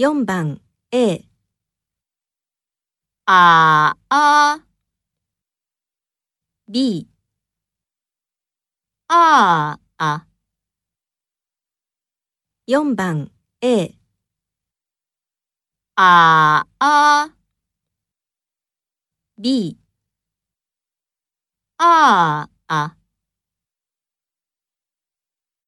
4番 A ああ B ああ。4番 A ああ B ああ。